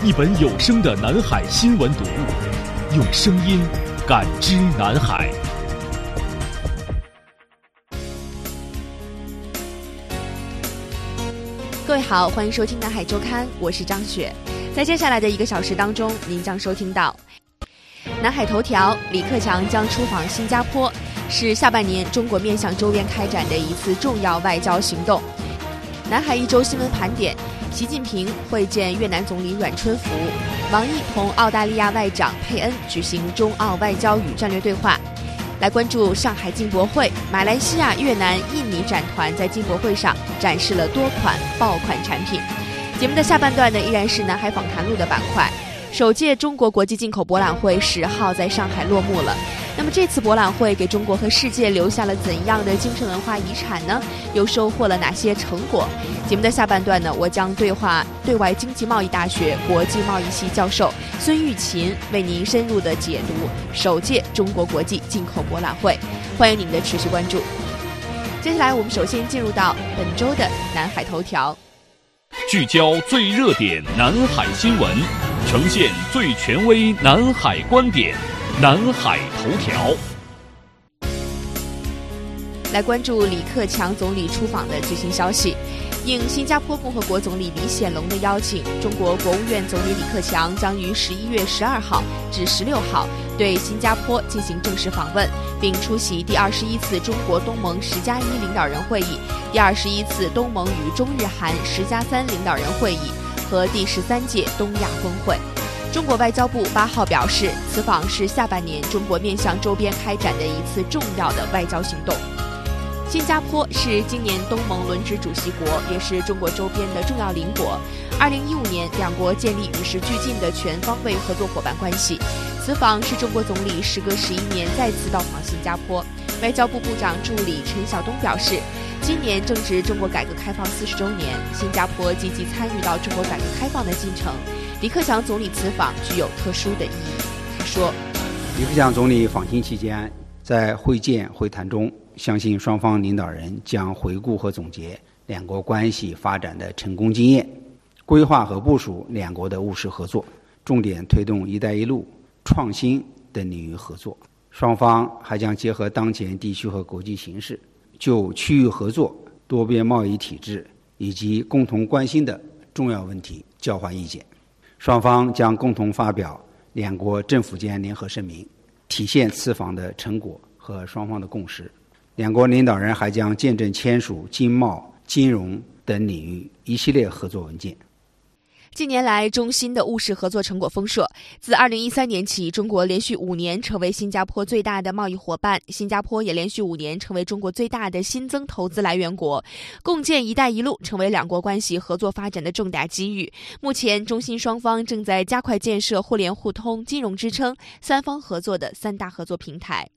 一本有声的南海新闻读物，用声音感知南海。各位好，欢迎收听南海周刊，我是张雪。在接下来的一个小时当中，您将收听到南海头条：李克强将出访新加坡，是下半年中国面向周边开展的一次重要外交行动。南海一周新闻盘点。习近平会见越南总理阮春福，王毅同澳大利亚外长佩恩举行中澳外交与战略对话。来关注上海进博会，马来西亚、越南、印尼展团在进博会上展示了多款爆款产品。节目的下半段呢，依然是南海访谈录的板块。首届中国国际进口博览会十号在上海落幕了。那么这次博览会给中国和世界留下了怎样的精神文化遗产呢？又收获了哪些成果？节目的下半段呢，我将对话对外经济贸易大学国际贸易系教授孙玉琴，为您深入的解读首届中国国际进口博览会。欢迎您的持续关注。接下来我们首先进入到本周的南海头条，聚焦最热点南海新闻。呈现最权威南海观点，南海头条。来关注李克强总理出访的最新消息。应新加坡共和国总理李显龙的邀请，中国国务院总理李克强将于十一月十二号至十六号对新加坡进行正式访问，并出席第二十一次中国东盟十加一领导人会议、第二十一次东盟与中日韩十加三领导人会议。和第十三届东亚峰会，中国外交部八号表示，此访是下半年中国面向周边开展的一次重要的外交行动。新加坡是今年东盟轮值主席国，也是中国周边的重要邻国。二零一五年，两国建立与时俱进的全方位合作伙伴关系。此访是中国总理时隔十一年再次到访新加坡。外交部部长助理陈晓东表示。今年正值中国改革开放四十周年，新加坡积极参与到中国改革开放的进程。李克强总理此访具有特殊的意义。他说：“李克强总理访新期间，在会见会谈中，相信双方领导人将回顾和总结两国关系发展的成功经验，规划和部署两国的务实合作，重点推动‘一带一路’创新等领域合作。双方还将结合当前地区和国际形势。”就区域合作、多边贸易体制以及共同关心的重要问题交换意见，双方将共同发表两国政府间联合声明，体现此访的成果和双方的共识。两国领导人还将见证签署经贸、金融等领域一系列合作文件。近年来，中新的务实合作成果丰硕。自2013年起，中国连续五年成为新加坡最大的贸易伙伴，新加坡也连续五年成为中国最大的新增投资来源国。共建“一带一路”成为两国关系合作发展的重大机遇。目前，中新双方正在加快建设互联互通、金融支撑三方合作的三大合作平台。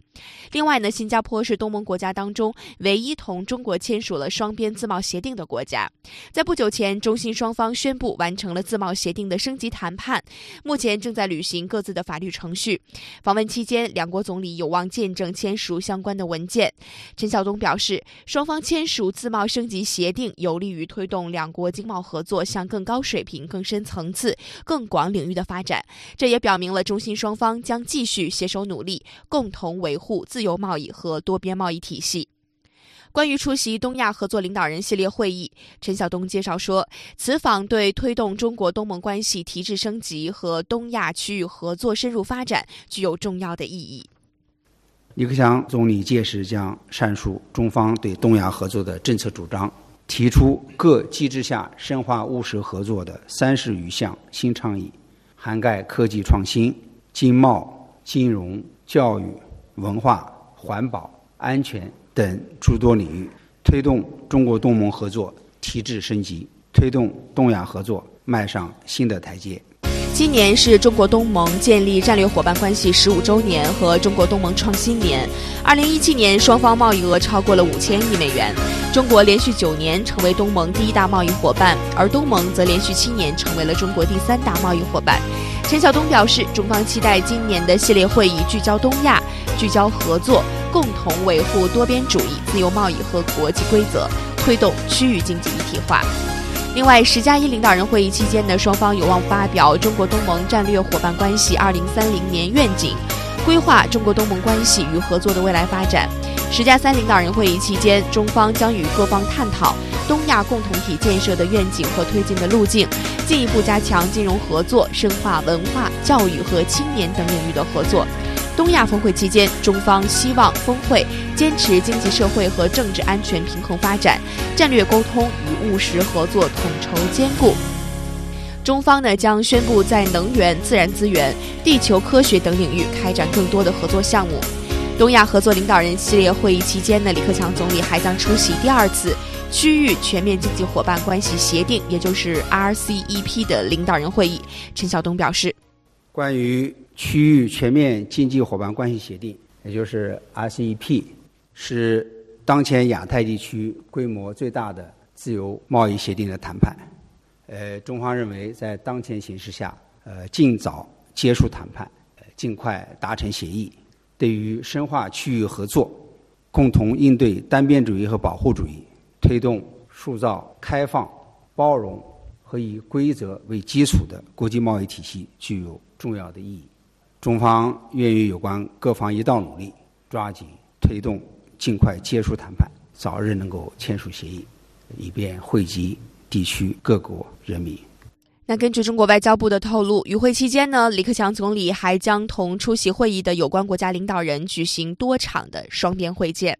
另外呢，新加坡是东盟国家当中唯一同中国签署了双边自贸协定的国家。在不久前，中新双方宣布完成了自贸协定的升级谈判，目前正在履行各自的法律程序。访问期间，两国总理有望见证签署相关的文件。陈晓东表示，双方签署自贸升级协定，有利于推动两国经贸合作向更高水平、更深层次、更广领域的发展。这也表明了中新双方将继续携手努力，共同维护。护自由贸易和多边贸易体系。关于出席东亚合作领导人系列会议，陈晓东介绍说，此访对推动中国东盟关系提质升级和东亚区域合作深入发展具有重要的意义。李克强总理届时将阐述中方对东亚合作的政策主张，提出各机制下深化务实合作的三十余项新倡议，涵盖科技创新、经贸、金融、教育、文化、环保、安全等诸多领域，推动中国东盟合作提质升级，推动东亚合作迈上新的台阶。今年是中国东盟建立战略伙伴关系十五周年和中国东盟创新年。二零一七年，双方贸易额超过了五千亿美元。中国连续九年成为东盟第一大贸易伙伴，而东盟则连续七年成为了中国第三大贸易伙伴。陈晓东表示，中方期待今年的系列会议聚焦东亚，聚焦合作，共同维护多边主义、自由贸易和国际规则，推动区域经济一体化。另外，十加一领导人会议期间呢，双方有望发表中国东盟战略伙伴关系二零三零年愿景，规划中国东盟关系与合作的未来发展。十加三领导人会议期间，中方将与各方探讨东亚共同体建设的愿景和推进的路径，进一步加强金融合作，深化文化、教育和青年等领域的合作。东亚峰会期间，中方希望峰会坚持经济社会和政治安全平衡发展，战略沟通与务实合作统筹兼顾。中方呢将宣布在能源、自然资源、地球科学等领域开展更多的合作项目。东亚合作领导人系列会议期间呢，李克强总理还将出席第二次区域全面经济伙伴关系协定，也就是 RCEP 的领导人会议。陈晓东表示，关于。区域全面经济伙伴关系协定，也就是 RCEP，是当前亚太地区规模最大的自由贸易协定的谈判。呃，中方认为，在当前形势下，呃，尽早结束谈判，尽快达成协议，对于深化区域合作，共同应对单边主义和保护主义，推动塑造开放、包容和以规则为基础的国际贸易体系，具有重要的意义。中方愿与有关各方一道努力，抓紧推动，尽快结束谈判，早日能够签署协议，以便惠及地区各国人民。那根据中国外交部的透露，与会期间呢，李克强总理还将同出席会议的有关国家领导人举行多场的双边会见。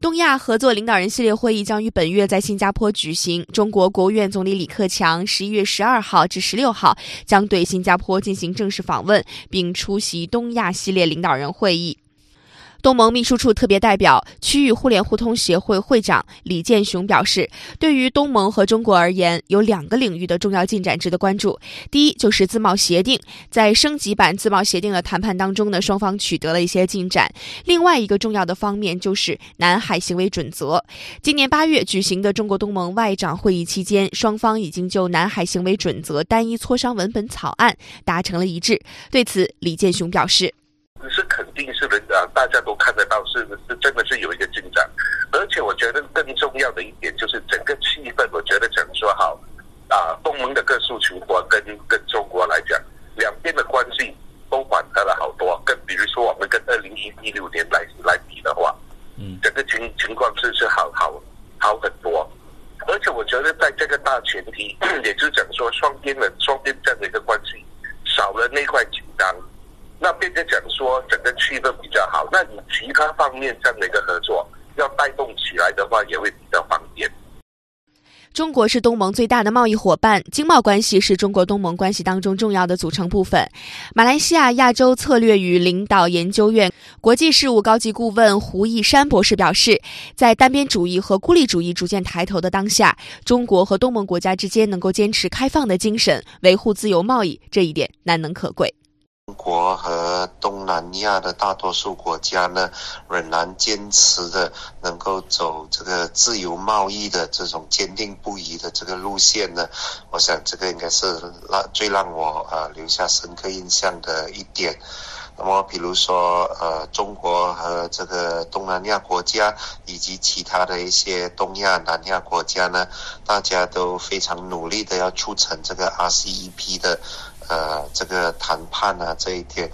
东亚合作领导人系列会议将于本月在新加坡举行。中国国务院总理李克强十一月十二号至十六号将对新加坡进行正式访问，并出席东亚系列领导人会议。东盟秘书处特别代表、区域互联互通协会会长李建雄表示，对于东盟和中国而言，有两个领域的重要进展值得关注。第一，就是自贸协定，在升级版自贸协定的谈判当中呢，双方取得了一些进展。另外一个重要的方面就是南海行为准则。今年八月举行的中国东盟外长会议期间，双方已经就南海行为准则单一磋商文本草案达成了一致。对此，李建雄表示。定是人啊，大家都看得到，是是真的是有一个进展，而且我觉得更重要的一点就是整个气氛，我觉得讲说好啊，东盟的各诉求国跟跟中国来讲，两边的关系都缓和了好多。跟比如说我们跟二零一一六年来来比的话，嗯，整个情情况是是好好好很多，而且我觉得在这个大前提，也就是讲说双边的一个关系少了那块紧张。那变成讲说整个气氛比较好，那你其他方面这样的一个合作要带动起来的话，也会比较方便。中国是东盟最大的贸易伙伴，经贸关系是中国东盟关系当中重要的组成部分。马来西亚亚洲策略与领导研究院国际事务高级顾问胡义山博士表示，在单边主义和孤立主义逐渐抬头的当下，中国和东盟国家之间能够坚持开放的精神，维护自由贸易，这一点难能可贵。国和东南亚的大多数国家呢，仍然坚持的能够走这个自由贸易的这种坚定不移的这个路线呢。我想这个应该是让最让我呃留下深刻印象的一点。那么，比如说呃，中国和这个东南亚国家以及其他的一些东亚、南亚国家呢，大家都非常努力的要促成这个 RCEP 的。呃，这个谈判啊，这一天。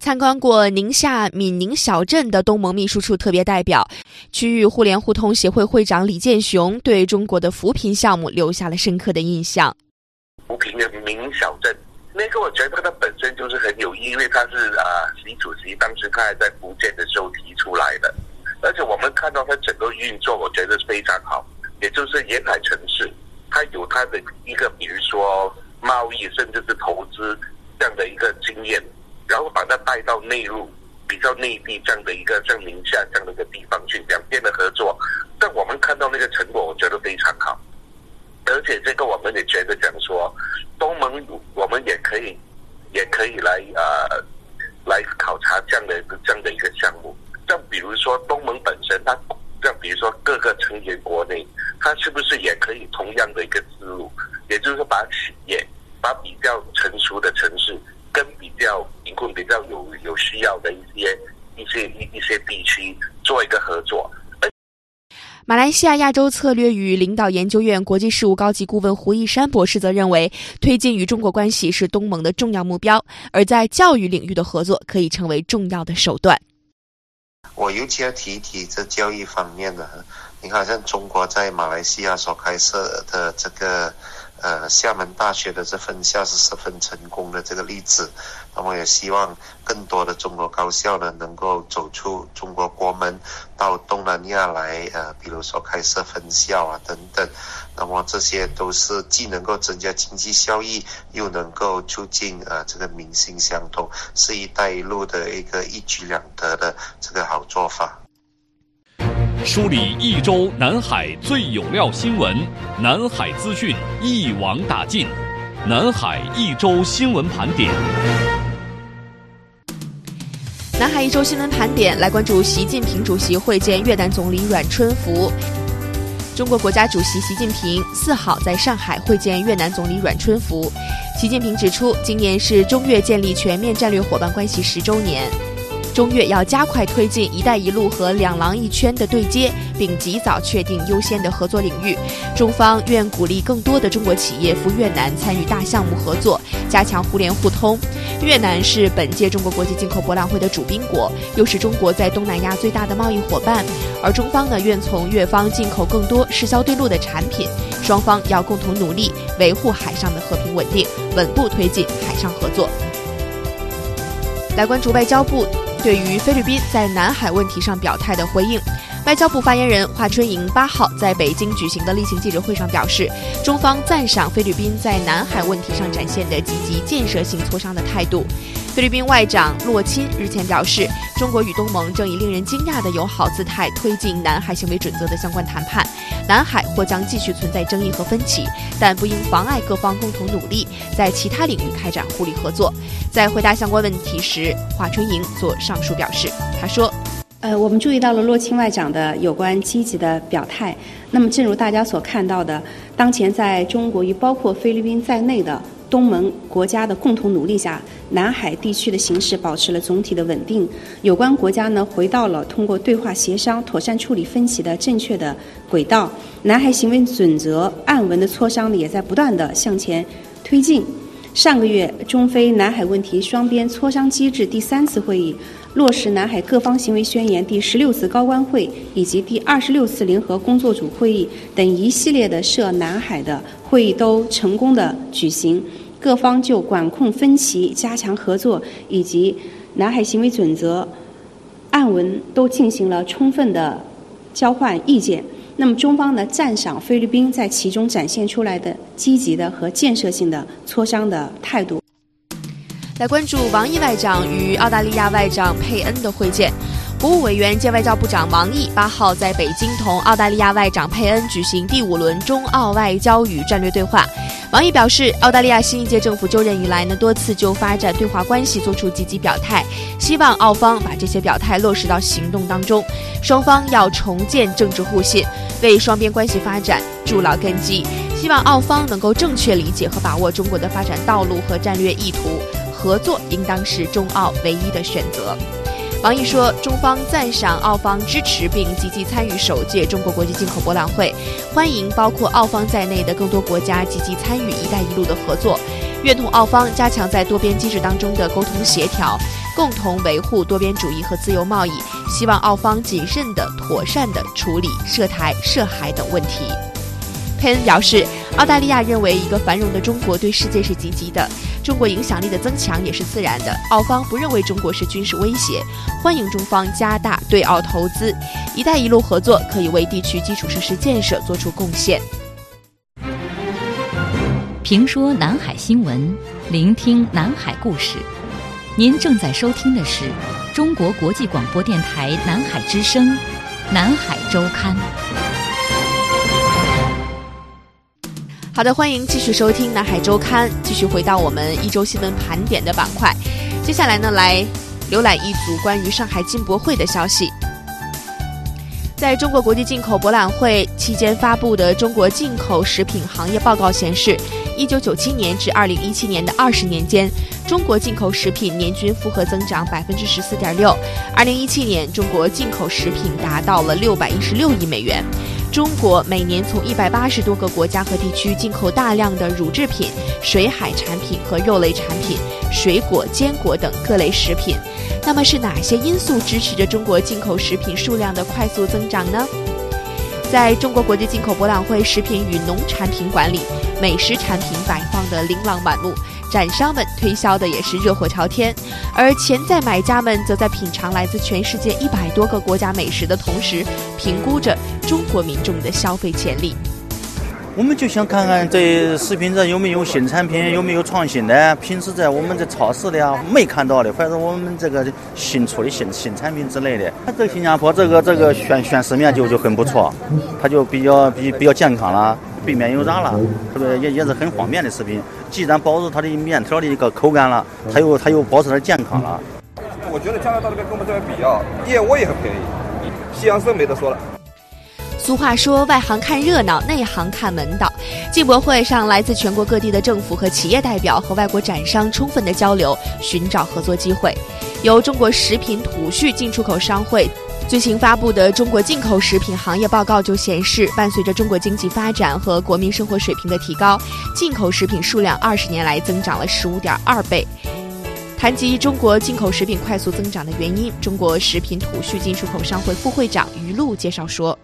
参观过宁夏闽宁小镇的东盟秘书处特别代表、区域互联互通协会会长李建雄对中国的扶贫项目留下了深刻的印象。扶贫的闽宁小镇，那个我觉得它本身就是很有意义，因为它是啊，习主席当时他还在福建的时候提出来的，而且我们看到它整个运作，我觉得非常好，也就是沿海城市，它有它的一个，比如说贸易，甚至是投资这样的一个经验。然后把它带到内陆、比较内地这样的一个像宁夏这样的一个地方去，两边的合作，但我们看到那个成果，我觉得非常好。而且这个我们也觉得讲说，东盟我们也可以，也可以来呃来考察这样的这样的一个项目。像比如说东盟本身，它像比如说各个成员国内，它是不是也可以同样的一个思路，也就是说把企业、把比较成熟的城市。跟比较贫困、比较有有需要的一些一些一一些地区做一个合作。马马来西亚亚洲策略与领导研究院国际事务高级顾问胡一山博士则认为，推进与中国关系是东盟的重要目标，而在教育领域的合作可以成为重要的手段。我尤其要提一提这教育方面的，你看，像中国在马来西亚所开设的这个。呃，厦门大学的这分校是十分成功的这个例子，那么也希望更多的中国高校呢能够走出中国国门，到东南亚来，呃，比如说开设分校啊等等，那么这些都是既能够增加经济效益，又能够促进呃这个民心相通，是一带一路的一个一举两得的这个好做法。梳理一周南海最有料新闻，南海资讯一网打尽，南海一周新闻盘点。南海一周新闻盘点来关注习近平主席会见越南总理阮春福。中国国家主席习近平四号在上海会见越南总理阮春福。习近平指出，今年是中越建立全面战略伙伴关系十周年。中越要加快推进“一带一路”和“两廊一圈”的对接，并及早确定优先的合作领域。中方愿鼓励更多的中国企业赴越南参与大项目合作，加强互联互通。越南是本届中国国际进口博览会的主宾国，又是中国在东南亚最大的贸易伙伴。而中方呢，愿从越方进口更多适销对路的产品。双方要共同努力，维护海上的和平稳定，稳步推进海上合作。来关注外交部。对于菲律宾在南海问题上表态的回应，外交部发言人华春莹八号在北京举行的例行记者会上表示，中方赞赏菲律宾在南海问题上展现的积极建设性磋商的态度。菲律宾外长洛钦日前表示，中国与东盟正以令人惊讶的友好姿态推进南海行为准则的相关谈判。南海或将继续存在争议和分歧，但不应妨碍各方共同努力，在其他领域开展互利合作。在回答相关问题时，华春莹做上述表示。他说：“呃，我们注意到了洛钦外长的有关积极的表态。那么，正如大家所看到的，当前在中国与包括菲律宾在内的东盟国家的共同努力下。”南海地区的形势保持了总体的稳定，有关国家呢回到了通过对话协商妥善处理分歧的正确的轨道。南海行为准则案文的磋商呢也在不断的向前推进。上个月，中非南海问题双边磋商机制第三次会议、落实南海各方行为宣言第十六次高官会以及第二十六次联合工作组会议等一系列的涉南海的会议都成功的举行。各方就管控分歧、加强合作以及南海行为准则案文都进行了充分的交换意见。那么，中方呢赞赏菲律宾在其中展现出来的积极的和建设性的磋商的态度。来关注王毅外长与澳大利亚外长佩恩的会见。国务委员兼外交部长王毅八号在北京同澳大利亚外长佩恩举行第五轮中澳外交与战略对话。王毅表示，澳大利亚新一届政府就任以来呢，多次就发展对华关系作出积极表态，希望澳方把这些表态落实到行动当中。双方要重建政治互信，为双边关系发展筑牢根基。希望澳方能够正确理解和把握中国的发展道路和战略意图，合作应当是中澳唯一的选择。王毅说，中方赞赏澳方支持并积极参与首届中国国际进口博览会，欢迎包括澳方在内的更多国家积极参与“一带一路”的合作，愿同澳方加强在多边机制当中的沟通协调，共同维护多边主义和自由贸易，希望澳方谨慎的、妥善的处理涉台、涉海等问题。佩恩表示，澳大利亚认为一个繁荣的中国对世界是积极的，中国影响力的增强也是自然的。澳方不认为中国是军事威胁，欢迎中方加大对澳投资，“一带一路”合作可以为地区基础设施建设做出贡献。评说南海新闻，聆听南海故事。您正在收听的是中国国际广播电台南海之声《南海周刊》。好的，欢迎继续收听《南海周刊》，继续回到我们一周新闻盘点的板块。接下来呢，来浏览一组关于上海进博会的消息。在中国国际进口博览会期间发布的中国进口食品行业报告显示，一九九七年至二零一七年的二十年间，中国进口食品年均复合增长百分之十四点六。二零一七年，中国进口食品达到了六百一十六亿美元。中国每年从一百八十多个国家和地区进口大量的乳制品、水海产品和肉类产品、水果、坚果等各类食品。那么是哪些因素支持着中国进口食品数量的快速增长呢？在中国国际进口博览会食品与农产品馆里，美食产品摆放的琳琅满目。展商们推销的也是热火朝天，而潜在买家们则在品尝来自全世界一百多个国家美食的同时，评估着中国民众的消费潜力。我们就想看看这食品这有没有新产品，有没有创新的。平时在我们这超市的啊，没看到的，或者我们这个新出的新新产品之类的。这个新加坡这个这个选选食面就就很不错，它就比较比比较健康了。避免油炸了，特别也也是很方便的食品。既然保持它的面条的一个口感了，它又它又保持它健康了。我觉得加拿大那边跟我们这边比啊，燕窝也很便宜，西洋参没得说了。俗话说，外行看热闹，内行看门道。进博会上，来自全国各地的政府和企业代表和外国展商充分的交流，寻找合作机会。由中国食品土畜进出口商会。最新发布的中国进口食品行业报告就显示，伴随着中国经济发展和国民生活水平的提高，进口食品数量二十年来增长了十五点二倍。谈及中国进口食品快速增长的原因，中国食品土畜进出口商会副会长于璐介绍说。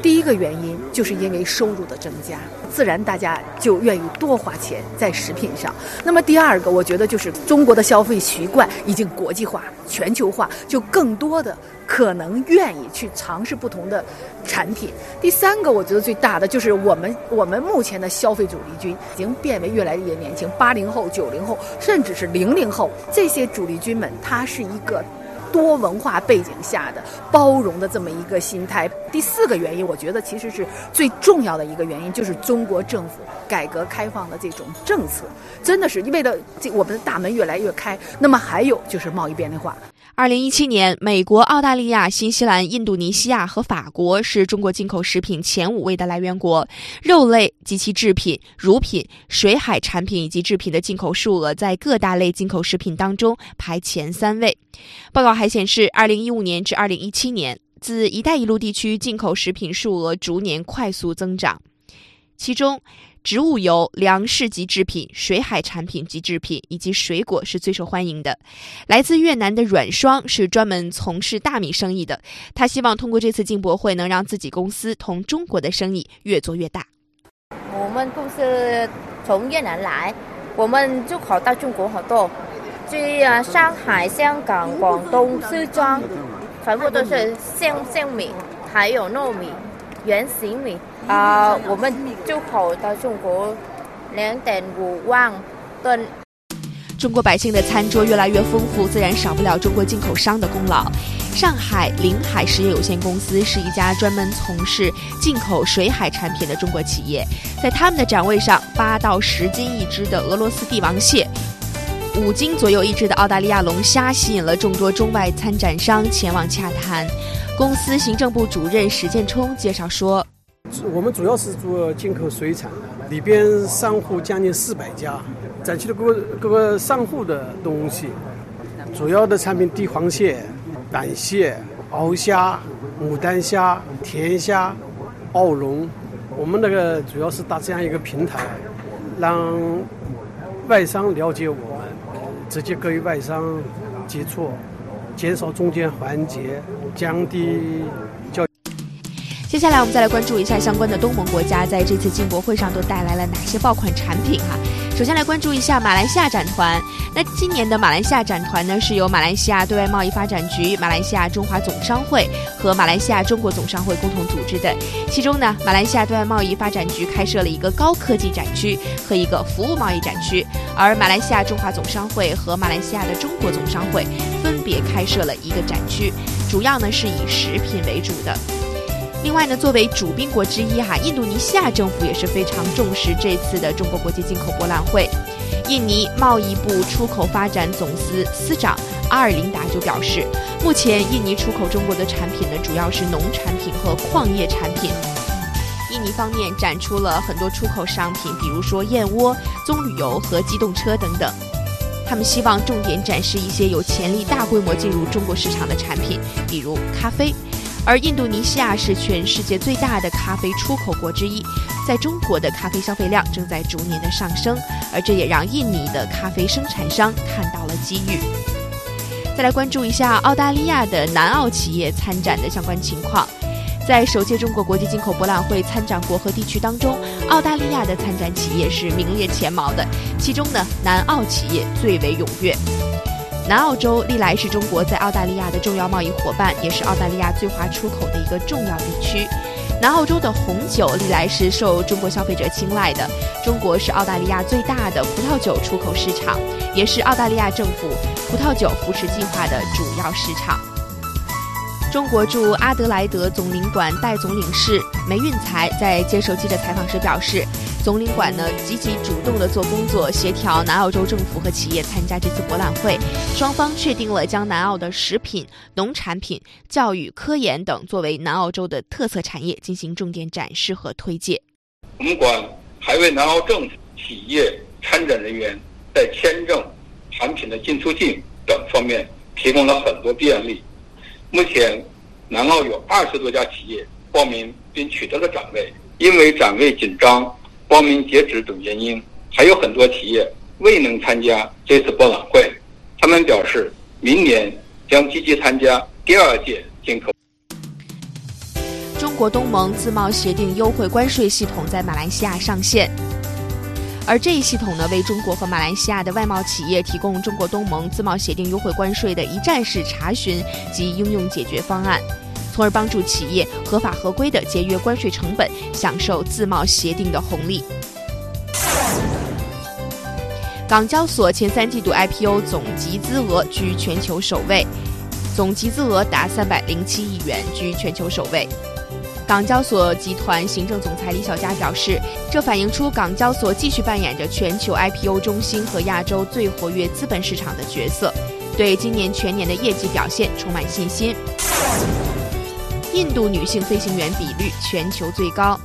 第一个原因就是因为收入的增加，自然大家就愿意多花钱在食品上。那么第二个，我觉得就是中国的消费习惯已经国际化、全球化，就更多的可能愿意去尝试不同的产品。第三个，我觉得最大的就是我们我们目前的消费主力军已经变为越来越年轻，八零后、九零后，甚至是零零后，这些主力军们，他是一个。多文化背景下的包容的这么一个心态。第四个原因，我觉得其实是最重要的一个原因，就是中国政府改革开放的这种政策，真的是为了这我们的大门越来越开。那么还有就是贸易便利化。二零一七年，美国、澳大利亚、新西兰、印度尼西亚和法国是中国进口食品前五位的来源国。肉类及其制品、乳品、水海产品以及制品的进口数额在各大类进口食品当中排前三位。报告还显示，二零一五年至二零一七年，自“一带一路”地区进口食品数额逐年快速增长，其中。植物油、粮食及制品、水海产品及制品以及水果是最受欢迎的。来自越南的阮双是专门从事大米生意的，他希望通过这次进博会能让自己公司同中国的生意越做越大。我们公司从越南来，我们就考到中国好多，去啊上海、香港、广东、四川，全部都是鲜鲜米，还有糯米。原型米啊，我们就跑到中国两点五万吨。中国百姓的餐桌越来越丰富，自然少不了中国进口商的功劳。上海临海实业有限公司是一家专门从事进口水海产品的中国企业，在他们的展位上，八到十斤一只的俄罗斯帝王蟹，五斤左右一只的澳大利亚龙虾，吸引了众多中外参展商前往洽谈。公司行政部主任史建冲介绍说：“我们主要是做进口水产的，里边商户将近四百家，展区的各个各个商户的东西，主要的产品帝皇蟹、板蟹、鳌虾、牡丹虾、甜虾、澳龙。我们那个主要是搭这样一个平台，让外商了解我们，直接跟外商接触，减少中间环节，降低交。接下来我们再来关注一下相关的东盟国家在这次进博会上都带来了哪些爆款产品哈。首先来关注一下马来西亚展团。那今年的马来西亚展团呢，是由马来西亚对外贸易发展局、马来西亚中华总商会和马来西亚中国总商会共同组织的。其中呢，马来西亚对外贸易发展局开设了一个高科技展区和一个服务贸易展区，而马来西亚中华总商会和马来西亚的中国总商会分别开设了一个展区，主要呢是以食品为主的。另外呢，作为主宾国之一哈，印度尼西亚政府也是非常重视这次的中国国际进口博览会。印尼贸易部出口发展总司司长阿尔琳达就表示，目前印尼出口中国的产品呢，主要是农产品和矿业产品。印尼方面展出了很多出口商品，比如说燕窝、棕榈油和机动车等等。他们希望重点展示一些有潜力大规模进入中国市场的产品，比如咖啡。而印度尼西亚是全世界最大的咖啡出口国之一，在中国的咖啡消费量正在逐年的上升，而这也让印尼的咖啡生产商看到了机遇。再来关注一下澳大利亚的南澳企业参展的相关情况，在首届中国国际进口博览会参展国和地区当中，澳大利亚的参展企业是名列前茅的，其中呢，南澳企业最为踊跃。南澳洲历来是中国在澳大利亚的重要贸易伙伴，也是澳大利亚最华出口的一个重要地区。南澳洲的红酒历来是受中国消费者青睐的。中国是澳大利亚最大的葡萄酒出口市场，也是澳大利亚政府葡萄酒扶持计划的主要市场。中国驻阿德莱德总领馆代总领事梅运才在接受记者采访时表示。总领馆呢积极主动的做工作，协调南澳洲政府和企业参加这次博览会。双方确定了将南澳的食品、农产品、教育、科研等作为南澳洲的特色产业进行重点展示和推介。我们馆还为南澳政府、企业参展人员在签证、产品的进出境等方面提供了很多便利。目前，南澳有二十多家企业报名并取得了展位，因为展位紧张。报名截止等原因，还有很多企业未能参加这次博览会。他们表示，明年将积极参加第二届进口。中国东盟自贸协定优惠关税系统在马来西亚上线，而这一系统呢，为中国和马来西亚的外贸企业提供中国东盟自贸协定优惠关税的一站式查询及应用解决方案。从而帮助企业合法合规的节约关税成本，享受自贸协定的红利。港交所前三季度 IPO 总集资额居全球首位，总集资额达三百零七亿元，居全球首位。港交所集团行政总裁李小加表示，这反映出港交所继续扮演着全球 IPO 中心和亚洲最活跃资本市场的角色，对今年全年的业绩表现充满信心。印度女性飞行员比率全球最高。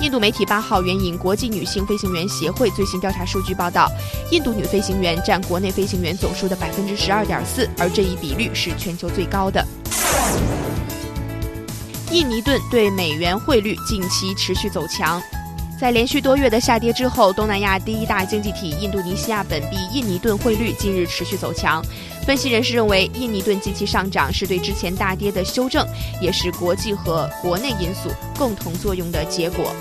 印度媒体八号援引国际女性飞行员协会最新调查数据报道，印度女飞行员占国内飞行员总数的百分之十二点四，而这一比率是全球最高的。印尼盾对美元汇率近期持续走强。在连续多月的下跌之后，东南亚第一大经济体印度尼西亚本币印尼盾汇率近日持续走强。分析人士认为，印尼盾近期上涨是对之前大跌的修正，也是国际和国内因素共同作用的结果。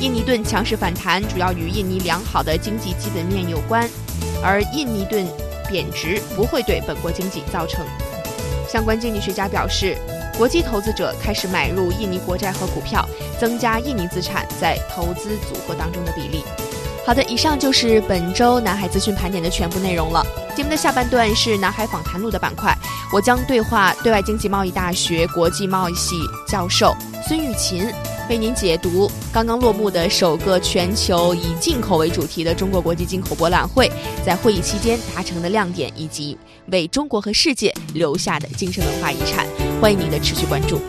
印尼盾强势反弹主要与印尼良好的经济基本面有关，而印尼盾贬值不会对本国经济造成。相关经济学家表示。国际投资者开始买入印尼国债和股票，增加印尼资产在投资组合当中的比例。好的，以上就是本周南海资讯盘点的全部内容了。节目的下半段是南海访谈录的板块，我将对话对外经济贸易大学国际贸易系教授孙玉琴，为您解读刚刚落幕的首个全球以进口为主题的中国国际进口博览会，在会议期间达成的亮点，以及为中国和世界留下的精神文化遗产。欢迎您的持续关注。